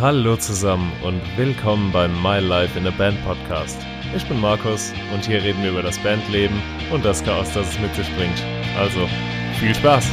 Hallo zusammen und willkommen beim My Life in a Band Podcast. Ich bin Markus und hier reden wir über das Bandleben und das Chaos, das es mit sich bringt. Also, viel Spaß!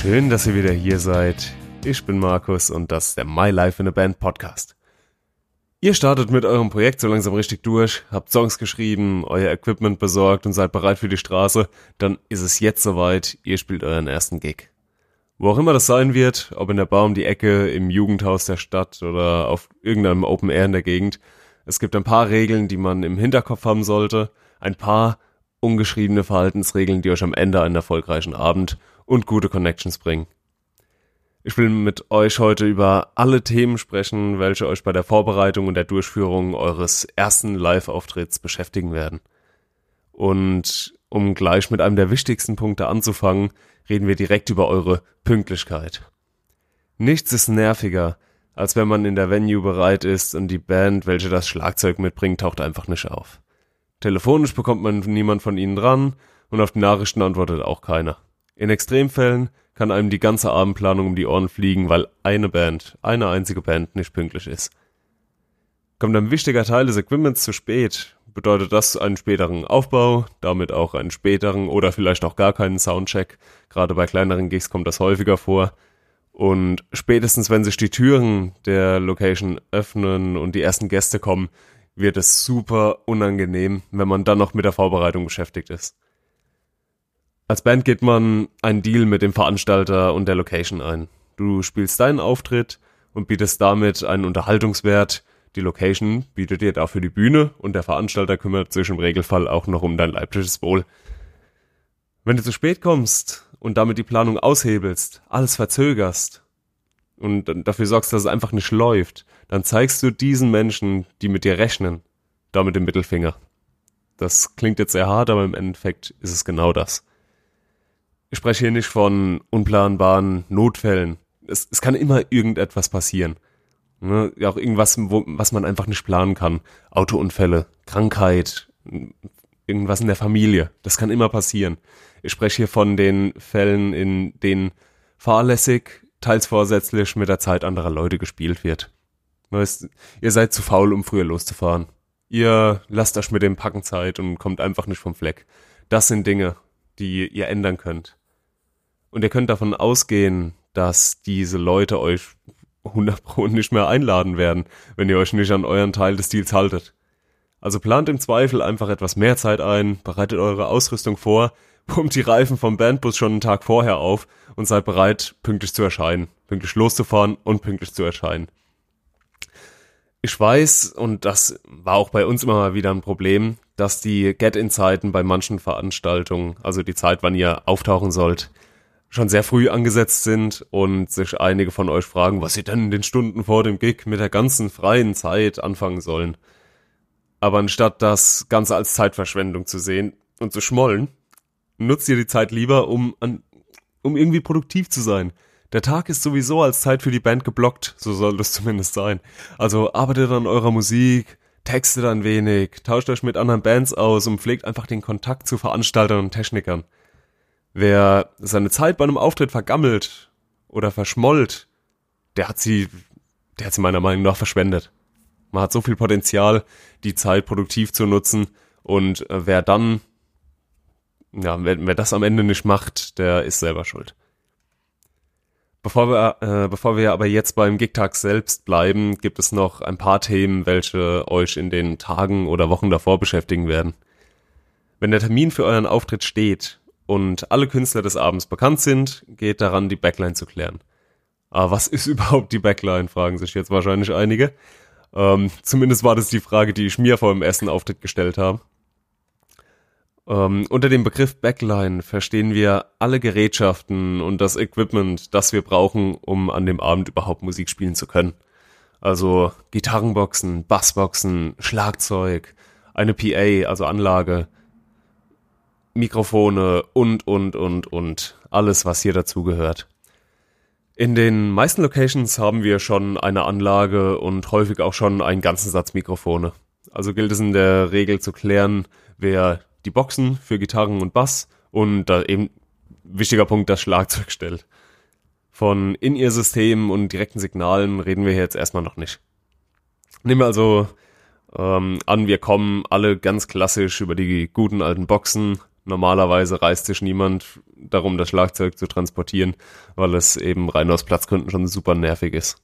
Schön, dass ihr wieder hier seid. Ich bin Markus und das ist der My Life in a Band Podcast. Ihr startet mit eurem Projekt so langsam richtig durch, habt Songs geschrieben, euer Equipment besorgt und seid bereit für die Straße, dann ist es jetzt soweit, ihr spielt euren ersten Gig. Wo auch immer das sein wird, ob in der Bar um die Ecke, im Jugendhaus der Stadt oder auf irgendeinem Open Air in der Gegend, es gibt ein paar Regeln, die man im Hinterkopf haben sollte, ein paar ungeschriebene Verhaltensregeln, die euch am Ende einen erfolgreichen Abend und gute Connections bringen. Ich will mit euch heute über alle Themen sprechen, welche euch bei der Vorbereitung und der Durchführung eures ersten Live-Auftritts beschäftigen werden. Und um gleich mit einem der wichtigsten Punkte anzufangen, reden wir direkt über eure Pünktlichkeit. Nichts ist nerviger, als wenn man in der Venue bereit ist und die Band, welche das Schlagzeug mitbringt, taucht einfach nicht auf. Telefonisch bekommt man niemand von ihnen dran und auf die Nachrichten antwortet auch keiner. In Extremfällen kann einem die ganze Abendplanung um die Ohren fliegen, weil eine Band, eine einzige Band nicht pünktlich ist. Kommt ein wichtiger Teil des Equipments zu spät, bedeutet das einen späteren Aufbau, damit auch einen späteren oder vielleicht auch gar keinen Soundcheck. Gerade bei kleineren Gigs kommt das häufiger vor. Und spätestens, wenn sich die Türen der Location öffnen und die ersten Gäste kommen, wird es super unangenehm, wenn man dann noch mit der Vorbereitung beschäftigt ist. Als Band geht man einen Deal mit dem Veranstalter und der Location ein. Du spielst deinen Auftritt und bietest damit einen Unterhaltungswert. Die Location bietet dir dafür die Bühne und der Veranstalter kümmert sich im Regelfall auch noch um dein leibliches Wohl. Wenn du zu spät kommst und damit die Planung aushebelst, alles verzögerst und dafür sorgst, dass es einfach nicht läuft, dann zeigst du diesen Menschen, die mit dir rechnen, damit den Mittelfinger. Das klingt jetzt sehr hart, aber im Endeffekt ist es genau das. Ich spreche hier nicht von unplanbaren Notfällen. Es, es kann immer irgendetwas passieren. Ne? Auch irgendwas, wo, was man einfach nicht planen kann. Autounfälle, Krankheit, irgendwas in der Familie. Das kann immer passieren. Ich spreche hier von den Fällen, in denen fahrlässig, teils vorsätzlich mit der Zeit anderer Leute gespielt wird. Weißt, ihr seid zu faul, um früher loszufahren. Ihr lasst euch mit dem Packen Zeit und kommt einfach nicht vom Fleck. Das sind Dinge, die ihr ändern könnt. Und ihr könnt davon ausgehen, dass diese Leute euch 100 Pro nicht mehr einladen werden, wenn ihr euch nicht an euren Teil des Deals haltet. Also plant im Zweifel einfach etwas mehr Zeit ein, bereitet eure Ausrüstung vor, pumpt die Reifen vom Bandbus schon einen Tag vorher auf und seid bereit, pünktlich zu erscheinen, pünktlich loszufahren und pünktlich zu erscheinen. Ich weiß, und das war auch bei uns immer mal wieder ein Problem, dass die Get-In-Zeiten bei manchen Veranstaltungen, also die Zeit, wann ihr auftauchen sollt, schon sehr früh angesetzt sind und sich einige von euch fragen, was sie denn in den Stunden vor dem Gig mit der ganzen freien Zeit anfangen sollen. Aber anstatt das Ganze als Zeitverschwendung zu sehen und zu schmollen, nutzt ihr die Zeit lieber, um an, um irgendwie produktiv zu sein. Der Tag ist sowieso als Zeit für die Band geblockt, so soll das zumindest sein. Also arbeitet an eurer Musik, textet ein wenig, tauscht euch mit anderen Bands aus und pflegt einfach den Kontakt zu Veranstaltern und Technikern. Wer seine Zeit bei einem Auftritt vergammelt oder verschmollt, der hat sie, der hat sie meiner Meinung nach verschwendet. Man hat so viel Potenzial, die Zeit produktiv zu nutzen und äh, wer dann, ja, wer, wer das am Ende nicht macht, der ist selber schuld. Bevor wir, äh, bevor wir aber jetzt beim Gigtag selbst bleiben, gibt es noch ein paar Themen, welche euch in den Tagen oder Wochen davor beschäftigen werden. Wenn der Termin für euren Auftritt steht und alle Künstler des Abends bekannt sind, geht daran, die Backline zu klären. Aber was ist überhaupt die Backline, fragen sich jetzt wahrscheinlich einige. Ähm, zumindest war das die Frage, die ich mir vor dem ersten Auftritt gestellt habe. Ähm, unter dem Begriff Backline verstehen wir alle Gerätschaften und das Equipment, das wir brauchen, um an dem Abend überhaupt Musik spielen zu können. Also Gitarrenboxen, Bassboxen, Schlagzeug, eine PA, also Anlage, Mikrofone und, und, und, und. Alles, was hier dazugehört. In den meisten Locations haben wir schon eine Anlage und häufig auch schon einen ganzen Satz Mikrofone. Also gilt es in der Regel zu klären, wer die Boxen für Gitarren und Bass und da eben wichtiger Punkt das Schlagzeug stellt. Von In-Ear-Systemen und direkten Signalen reden wir hier jetzt erstmal noch nicht. Nehmen wir also ähm, an, wir kommen alle ganz klassisch über die guten alten Boxen. Normalerweise reißt sich niemand darum, das Schlagzeug zu transportieren, weil es eben rein aus Platzgründen schon super nervig ist.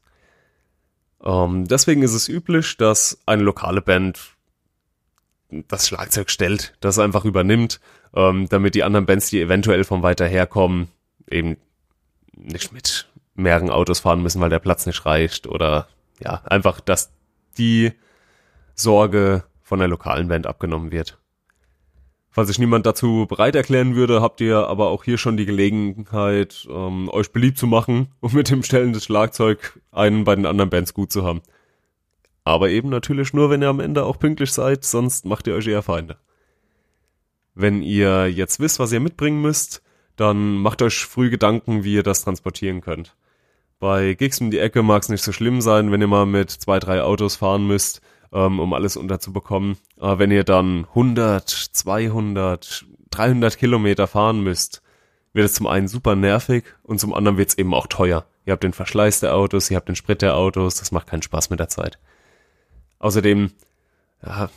Ähm, deswegen ist es üblich, dass eine lokale Band das Schlagzeug stellt, das einfach übernimmt, ähm, damit die anderen Bands, die eventuell von weiter her kommen, eben nicht mit mehreren Autos fahren müssen, weil der Platz nicht reicht oder ja, einfach, dass die Sorge von der lokalen Band abgenommen wird. Falls sich niemand dazu bereit erklären würde, habt ihr aber auch hier schon die Gelegenheit, ähm, euch beliebt zu machen und mit dem Stellen des Schlagzeug einen bei den anderen Bands gut zu haben. Aber eben natürlich nur, wenn ihr am Ende auch pünktlich seid, sonst macht ihr euch eher Feinde. Wenn ihr jetzt wisst, was ihr mitbringen müsst, dann macht euch früh Gedanken, wie ihr das transportieren könnt. Bei Gigs um die Ecke mag es nicht so schlimm sein, wenn ihr mal mit zwei, drei Autos fahren müsst, ähm, um alles unterzubekommen. Aber wenn ihr dann 100, 200, 300 Kilometer fahren müsst, wird es zum einen super nervig und zum anderen wird es eben auch teuer. Ihr habt den Verschleiß der Autos, ihr habt den Sprit der Autos, das macht keinen Spaß mit der Zeit. Außerdem, ja,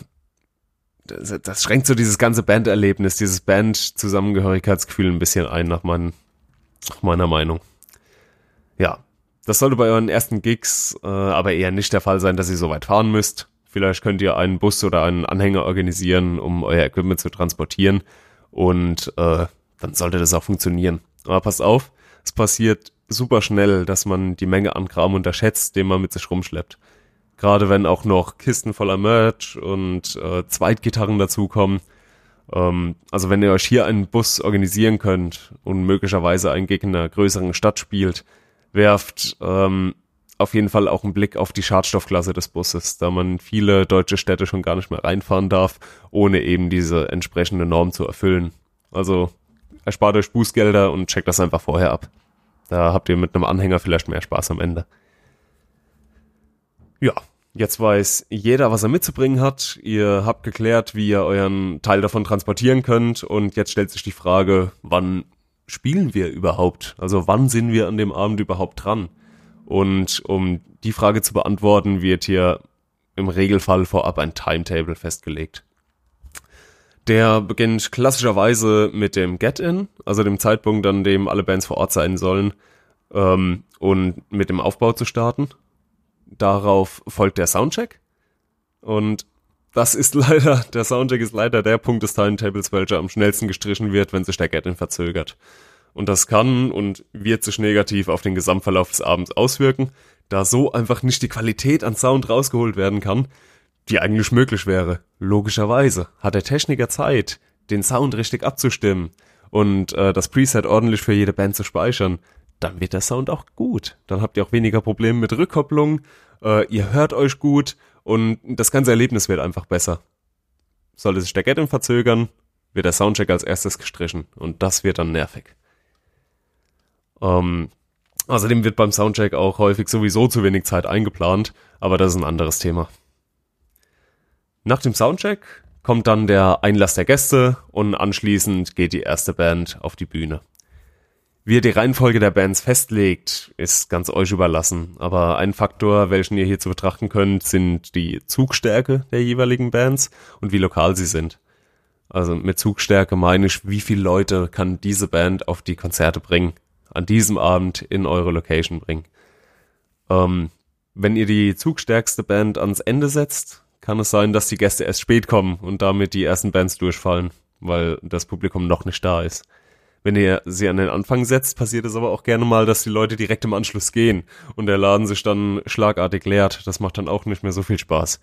das, das schränkt so dieses ganze Banderlebnis, dieses Band-Zusammengehörigkeitsgefühl ein bisschen ein, nach, mein, nach meiner Meinung. Ja, das sollte bei euren ersten Gigs äh, aber eher nicht der Fall sein, dass ihr so weit fahren müsst. Vielleicht könnt ihr einen Bus oder einen Anhänger organisieren, um euer Equipment zu transportieren und äh, dann sollte das auch funktionieren. Aber passt auf, es passiert super schnell, dass man die Menge an Kram unterschätzt, den man mit sich rumschleppt. Gerade wenn auch noch Kisten voller Merch und äh, Zweitgitarren dazukommen. Ähm, also wenn ihr euch hier einen Bus organisieren könnt und möglicherweise ein Gegner größeren Stadt spielt, werft ähm, auf jeden Fall auch einen Blick auf die Schadstoffklasse des Busses, da man viele deutsche Städte schon gar nicht mehr reinfahren darf, ohne eben diese entsprechende Norm zu erfüllen. Also erspart euch Bußgelder und checkt das einfach vorher ab. Da habt ihr mit einem Anhänger vielleicht mehr Spaß am Ende. Ja, jetzt weiß jeder, was er mitzubringen hat. Ihr habt geklärt, wie ihr euren Teil davon transportieren könnt. Und jetzt stellt sich die Frage, wann spielen wir überhaupt? Also wann sind wir an dem Abend überhaupt dran? Und um die Frage zu beantworten, wird hier im Regelfall vorab ein Timetable festgelegt. Der beginnt klassischerweise mit dem Get-In, also dem Zeitpunkt, an dem alle Bands vor Ort sein sollen, ähm, und mit dem Aufbau zu starten. Darauf folgt der Soundcheck. Und das ist leider, der Soundcheck ist leider der Punkt des Timetables, welcher am schnellsten gestrichen wird, wenn sich der Get-In verzögert. Und das kann und wird sich negativ auf den Gesamtverlauf des Abends auswirken, da so einfach nicht die Qualität an Sound rausgeholt werden kann, die eigentlich möglich wäre. Logischerweise hat der Techniker Zeit, den Sound richtig abzustimmen und äh, das Preset ordentlich für jede Band zu speichern dann wird der Sound auch gut. Dann habt ihr auch weniger Probleme mit Rückkopplung, äh, ihr hört euch gut und das ganze Erlebnis wird einfach besser. Sollte sich der Get-In verzögern, wird der Soundcheck als erstes gestrichen und das wird dann nervig. Ähm, außerdem wird beim Soundcheck auch häufig sowieso zu wenig Zeit eingeplant, aber das ist ein anderes Thema. Nach dem Soundcheck kommt dann der Einlass der Gäste und anschließend geht die erste Band auf die Bühne. Wie ihr die Reihenfolge der Bands festlegt, ist ganz euch überlassen. Aber ein Faktor, welchen ihr hier zu betrachten könnt, sind die Zugstärke der jeweiligen Bands und wie lokal sie sind. Also mit Zugstärke meine ich, wie viele Leute kann diese Band auf die Konzerte bringen, an diesem Abend in eure Location bringen. Ähm, wenn ihr die zugstärkste Band ans Ende setzt, kann es sein, dass die Gäste erst spät kommen und damit die ersten Bands durchfallen, weil das Publikum noch nicht da ist. Wenn ihr sie an den Anfang setzt, passiert es aber auch gerne mal, dass die Leute direkt im Anschluss gehen und der Laden sich dann schlagartig leert. Das macht dann auch nicht mehr so viel Spaß.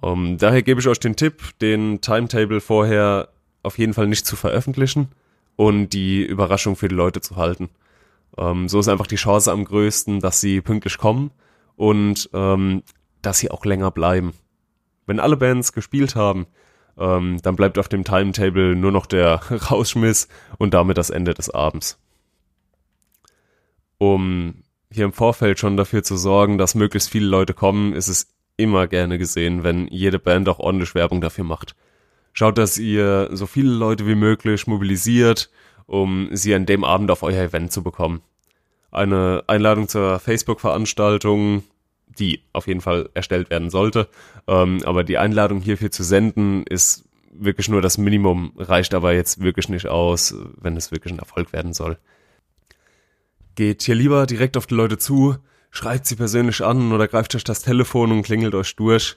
Um, ähm, daher gebe ich euch den Tipp, den Timetable vorher auf jeden Fall nicht zu veröffentlichen und die Überraschung für die Leute zu halten. Ähm, so ist einfach die Chance am größten, dass sie pünktlich kommen und ähm, dass sie auch länger bleiben. Wenn alle Bands gespielt haben, ähm, dann bleibt auf dem Timetable nur noch der Rausschmiss und damit das Ende des Abends. Um hier im Vorfeld schon dafür zu sorgen, dass möglichst viele Leute kommen, ist es immer gerne gesehen, wenn jede Band auch ordentlich Werbung dafür macht. Schaut, dass ihr so viele Leute wie möglich mobilisiert, um sie an dem Abend auf euer Event zu bekommen. Eine Einladung zur Facebook-Veranstaltung, die auf jeden Fall erstellt werden sollte, ähm, aber die Einladung hierfür zu senden ist wirklich nur das Minimum, reicht aber jetzt wirklich nicht aus, wenn es wirklich ein Erfolg werden soll. Geht hier lieber direkt auf die Leute zu, schreibt sie persönlich an oder greift euch das Telefon und klingelt euch durch.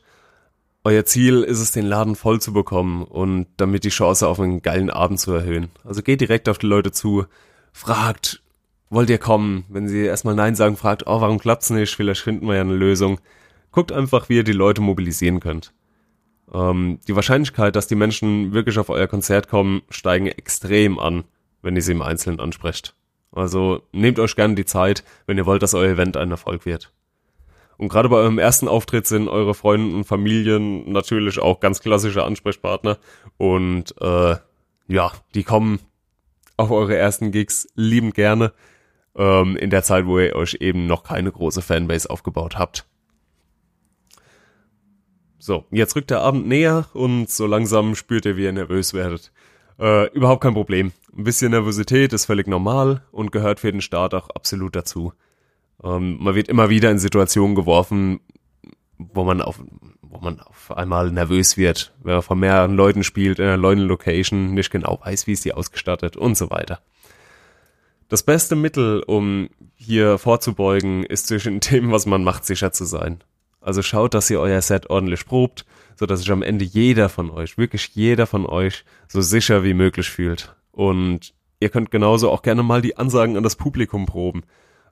Euer Ziel ist es, den Laden voll zu bekommen und damit die Chance auf einen geilen Abend zu erhöhen. Also geht direkt auf die Leute zu, fragt, wollt ihr kommen? Wenn sie erstmal Nein sagen, fragt, oh, warum klappt's nicht? Vielleicht finden wir ja eine Lösung. Guckt einfach, wie ihr die Leute mobilisieren könnt. Ähm, die Wahrscheinlichkeit, dass die Menschen wirklich auf euer Konzert kommen, steigen extrem an, wenn ihr sie im Einzelnen ansprecht. Also nehmt euch gerne die Zeit, wenn ihr wollt, dass euer Event ein Erfolg wird. Und gerade bei eurem ersten Auftritt sind eure Freunde und Familien natürlich auch ganz klassische Ansprechpartner. Und äh, ja, die kommen auf eure ersten Gigs liebend gerne. Ähm, in der Zeit, wo ihr euch eben noch keine große Fanbase aufgebaut habt. So, jetzt rückt der Abend näher und so langsam spürt ihr, wie ihr nervös werdet. Äh, überhaupt kein Problem. Ein bisschen Nervosität ist völlig normal und gehört für den Start auch absolut dazu. Ähm, man wird immer wieder in Situationen geworfen, wo man auf, wo man auf einmal nervös wird, wenn man von mehreren Leuten spielt, in einer neuen Location, nicht genau weiß, wie ist die ausgestattet und so weiter. Das beste Mittel, um hier vorzubeugen, ist zwischen dem, was man macht, sicher zu sein. Also schaut, dass ihr euer Set ordentlich probt, so dass sich am Ende jeder von euch, wirklich jeder von euch, so sicher wie möglich fühlt. Und ihr könnt genauso auch gerne mal die Ansagen an das Publikum proben.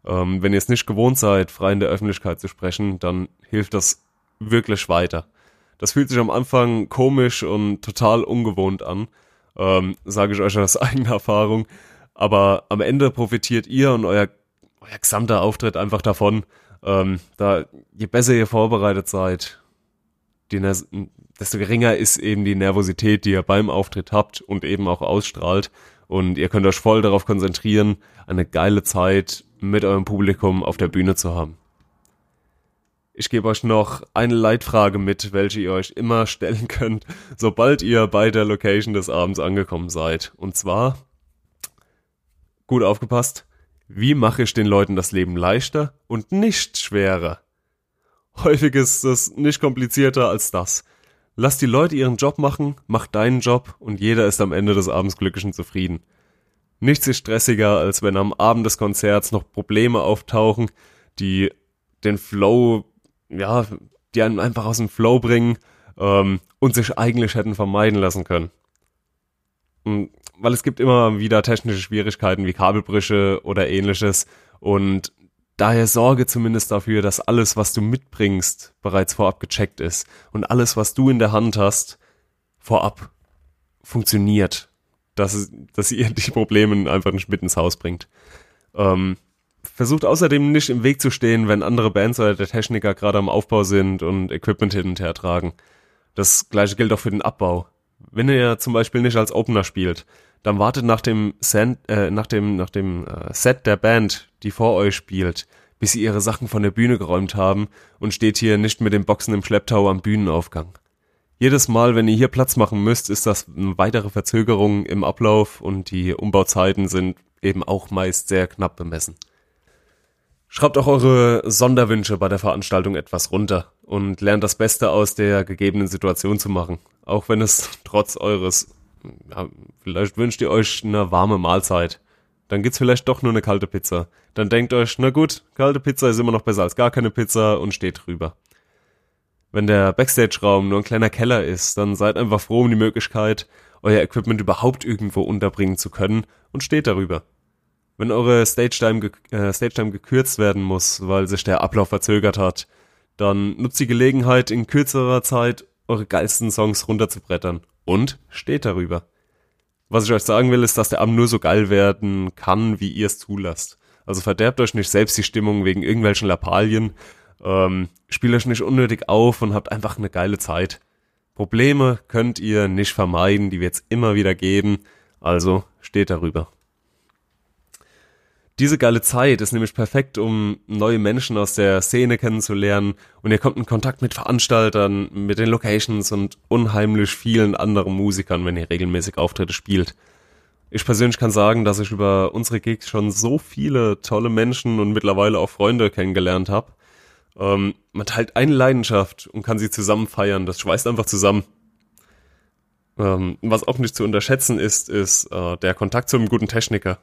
Ähm, wenn ihr es nicht gewohnt seid, frei in der Öffentlichkeit zu sprechen, dann hilft das wirklich weiter. Das fühlt sich am Anfang komisch und total ungewohnt an, ähm, sage ich euch aus eigener Erfahrung. Aber am Ende profitiert ihr und euer, euer gesamter Auftritt einfach davon, ähm, da je besser ihr vorbereitet seid, desto geringer ist eben die Nervosität, die ihr beim Auftritt habt und eben auch ausstrahlt. Und ihr könnt euch voll darauf konzentrieren, eine geile Zeit mit eurem Publikum auf der Bühne zu haben. Ich gebe euch noch eine Leitfrage mit, welche ihr euch immer stellen könnt, sobald ihr bei der Location des Abends angekommen seid. Und zwar, gut aufgepasst, wie mache ich den Leuten das Leben leichter und nicht schwerer? Häufig ist es nicht komplizierter als das. Lass die Leute ihren Job machen, mach deinen Job und jeder ist am Ende des Abends glücklich und zufrieden. Nichts ist stressiger, als wenn am Abend des Konzerts noch Probleme auftauchen, die den Flow, ja, die einen einfach aus dem Flow bringen ähm, und sich eigentlich hätten vermeiden lassen können. Und weil es gibt immer wieder technische Schwierigkeiten wie Kabelbrüche oder ähnliches. Und Daher sorge zumindest dafür, dass alles, was du mitbringst, bereits vorab gecheckt ist. Und alles, was du in der Hand hast, vorab funktioniert, dass, dass ihr die Probleme einfach nicht mit ins Haus bringt. Ähm, versucht außerdem nicht im Weg zu stehen, wenn andere Bands oder der Techniker gerade am Aufbau sind und Equipment hin und her tragen. Das gleiche gilt auch für den Abbau. Wenn ihr zum Beispiel nicht als Opener spielt, dann wartet nach dem, Sand, äh, nach dem, nach dem äh, Set der Band, die vor euch spielt, bis sie ihre Sachen von der Bühne geräumt haben und steht hier nicht mit den Boxen im Schlepptau am Bühnenaufgang. Jedes Mal, wenn ihr hier Platz machen müsst, ist das eine weitere Verzögerung im Ablauf und die Umbauzeiten sind eben auch meist sehr knapp bemessen. Schreibt auch eure Sonderwünsche bei der Veranstaltung etwas runter und lernt das Beste aus der gegebenen Situation zu machen, auch wenn es trotz eures ja, vielleicht wünscht ihr euch eine warme Mahlzeit. Dann gibt's vielleicht doch nur eine kalte Pizza. Dann denkt euch, na gut, kalte Pizza ist immer noch besser als gar keine Pizza und steht drüber. Wenn der Backstage-Raum nur ein kleiner Keller ist, dann seid einfach froh um die Möglichkeit, euer Equipment überhaupt irgendwo unterbringen zu können und steht darüber. Wenn eure Stage-Time ge äh, Stage gekürzt werden muss, weil sich der Ablauf verzögert hat, dann nutzt die Gelegenheit, in kürzerer Zeit eure geilsten Songs runterzubrettern und steht darüber. Was ich euch sagen will, ist, dass der Abend nur so geil werden kann, wie ihr es zulasst. Also verderbt euch nicht selbst die Stimmung wegen irgendwelchen Lappalien. Ähm, spielt euch nicht unnötig auf und habt einfach eine geile Zeit. Probleme könnt ihr nicht vermeiden, die wird es immer wieder geben, also steht darüber. Diese geile Zeit ist nämlich perfekt, um neue Menschen aus der Szene kennenzulernen und ihr kommt in Kontakt mit Veranstaltern, mit den Locations und unheimlich vielen anderen Musikern, wenn ihr regelmäßig Auftritte spielt. Ich persönlich kann sagen, dass ich über unsere Gigs schon so viele tolle Menschen und mittlerweile auch Freunde kennengelernt habe. Ähm, man teilt eine Leidenschaft und kann sie zusammen feiern. Das schweißt einfach zusammen. Ähm, was auch nicht zu unterschätzen ist, ist äh, der Kontakt zu einem guten Techniker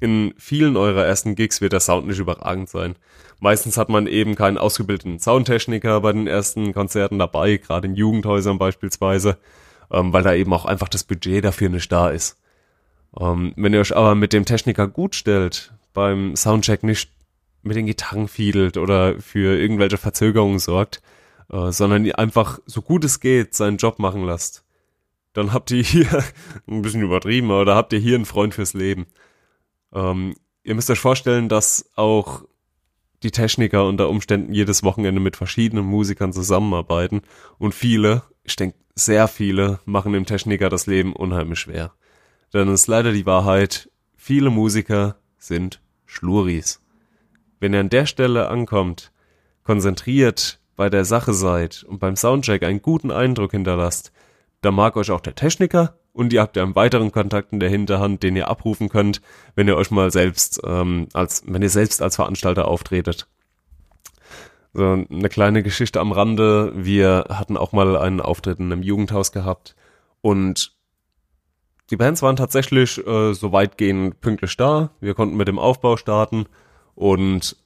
in vielen eurer ersten Gigs wird der Sound nicht überragend sein. Meistens hat man eben keinen ausgebildeten Soundtechniker bei den ersten Konzerten dabei, gerade in Jugendhäusern beispielsweise, ähm, weil da eben auch einfach das Budget dafür nicht da ist. Ähm, wenn ihr euch aber mit dem Techniker gut stellt, beim Soundcheck nicht mit den Gitarren fiedelt oder für irgendwelche Verzögerungen sorgt, äh, sondern ihr einfach so gut es geht seinen Job machen lasst, dann habt ihr hier, ein bisschen übertrieben, oder habt ihr hier einen Freund fürs Leben. Ähm, ihr müsst euch vorstellen, dass auch die Techniker unter Umständen jedes Wochenende mit verschiedenen Musikern zusammenarbeiten und viele, ich denke sehr viele, machen dem Techniker das Leben unheimlich schwer. Denn es ist leider die Wahrheit, viele Musiker sind Schluris. Wenn ihr an der Stelle ankommt, konzentriert bei der Sache seid und beim Soundcheck einen guten Eindruck hinterlasst, dann mag euch auch der Techniker und ihr habt ja einen weiteren Kontakt in der Hinterhand, den ihr abrufen könnt, wenn ihr euch mal selbst ähm, als wenn ihr selbst als Veranstalter auftretet. So eine kleine Geschichte am Rande. Wir hatten auch mal einen Auftritt in einem Jugendhaus gehabt und die Bands waren tatsächlich äh, so weitgehend pünktlich da. Wir konnten mit dem Aufbau starten und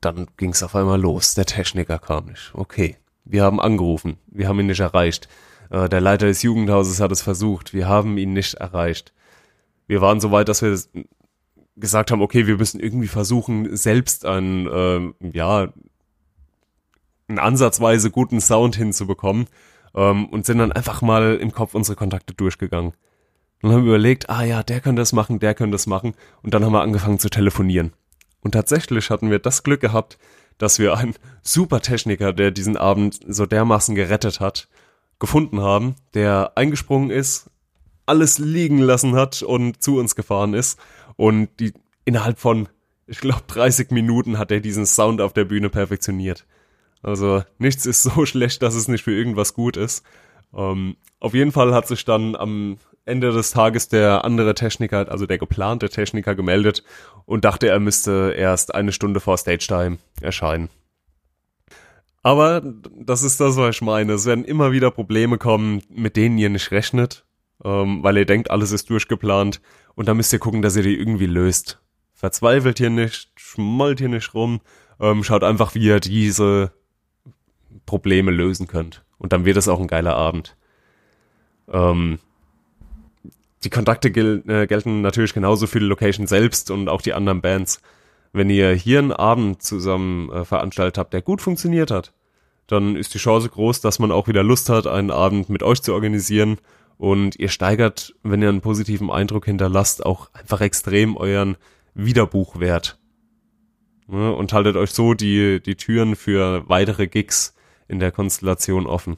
dann ging es auf einmal los. Der Techniker kam nicht. Okay, wir haben angerufen, wir haben ihn nicht erreicht. Äh, der Leiter des Jugendhauses hat es versucht. Wir haben ihn nicht erreicht. Wir waren so weit, dass wir gesagt haben, okay, wir müssen irgendwie versuchen, selbst einen, äh, ja, einen ansatzweise guten Sound hinzubekommen ähm, und sind dann einfach mal im Kopf unsere Kontakte durchgegangen. Dann haben überlegt, ah ja, der könnte das machen, der könnte das machen und dann haben wir angefangen zu telefonieren. Und tatsächlich hatten wir das Glück gehabt, dass wir einen super Techniker, der diesen Abend so dermaßen gerettet hat, gefunden haben, der eingesprungen ist, alles liegen lassen hat und zu uns gefahren ist. Und die innerhalb von, ich glaube, 30 Minuten hat er diesen Sound auf der Bühne perfektioniert. Also nichts ist so schlecht, dass es nicht für irgendwas gut ist. Ähm, auf jeden Fall hat sich dann am Ende des Tages der andere Techniker, also der geplante Techniker, gemeldet und dachte, er müsste erst eine Stunde vor Stage Time erscheinen. Aber das ist das, was ich meine. Es werden immer wieder Probleme kommen, mit denen ihr nicht rechnet, ähm, weil ihr denkt, alles ist durchgeplant. Und da müsst ihr gucken, dass ihr die irgendwie löst. Verzweifelt hier nicht, schmollt hier nicht rum, ähm, schaut einfach, wie ihr diese Probleme lösen könnt. Und dann wird es auch ein geiler Abend. Ähm, die Kontakte gel äh, gelten natürlich genauso für die Location selbst und auch die anderen Bands wenn ihr hier einen Abend zusammen äh, veranstaltet habt, der gut funktioniert hat, dann ist die Chance groß, dass man auch wieder Lust hat, einen Abend mit euch zu organisieren. Und ihr steigert, wenn ihr einen positiven Eindruck hinterlasst, auch einfach extrem euren Wiederbuchwert. Ja, und haltet euch so die, die Türen für weitere Gigs in der Konstellation offen.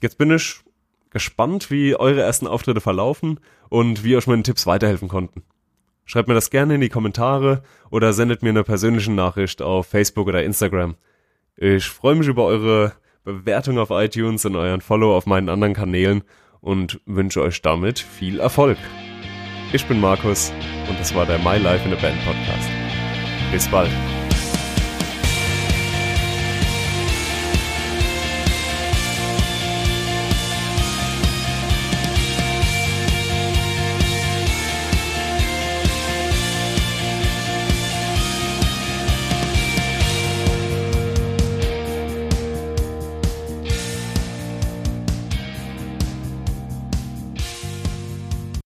Jetzt bin ich gespannt, wie eure ersten Auftritte verlaufen und wie euch meine Tipps weiterhelfen konnten. Schreibt mir das gerne in die Kommentare oder sendet mir eine persönliche Nachricht auf Facebook oder Instagram. Ich freue mich über eure Bewertung auf iTunes und euren Follow auf meinen anderen Kanälen und wünsche euch damit viel Erfolg. Ich bin Markus und das war der My Life in a Band Podcast. Bis bald.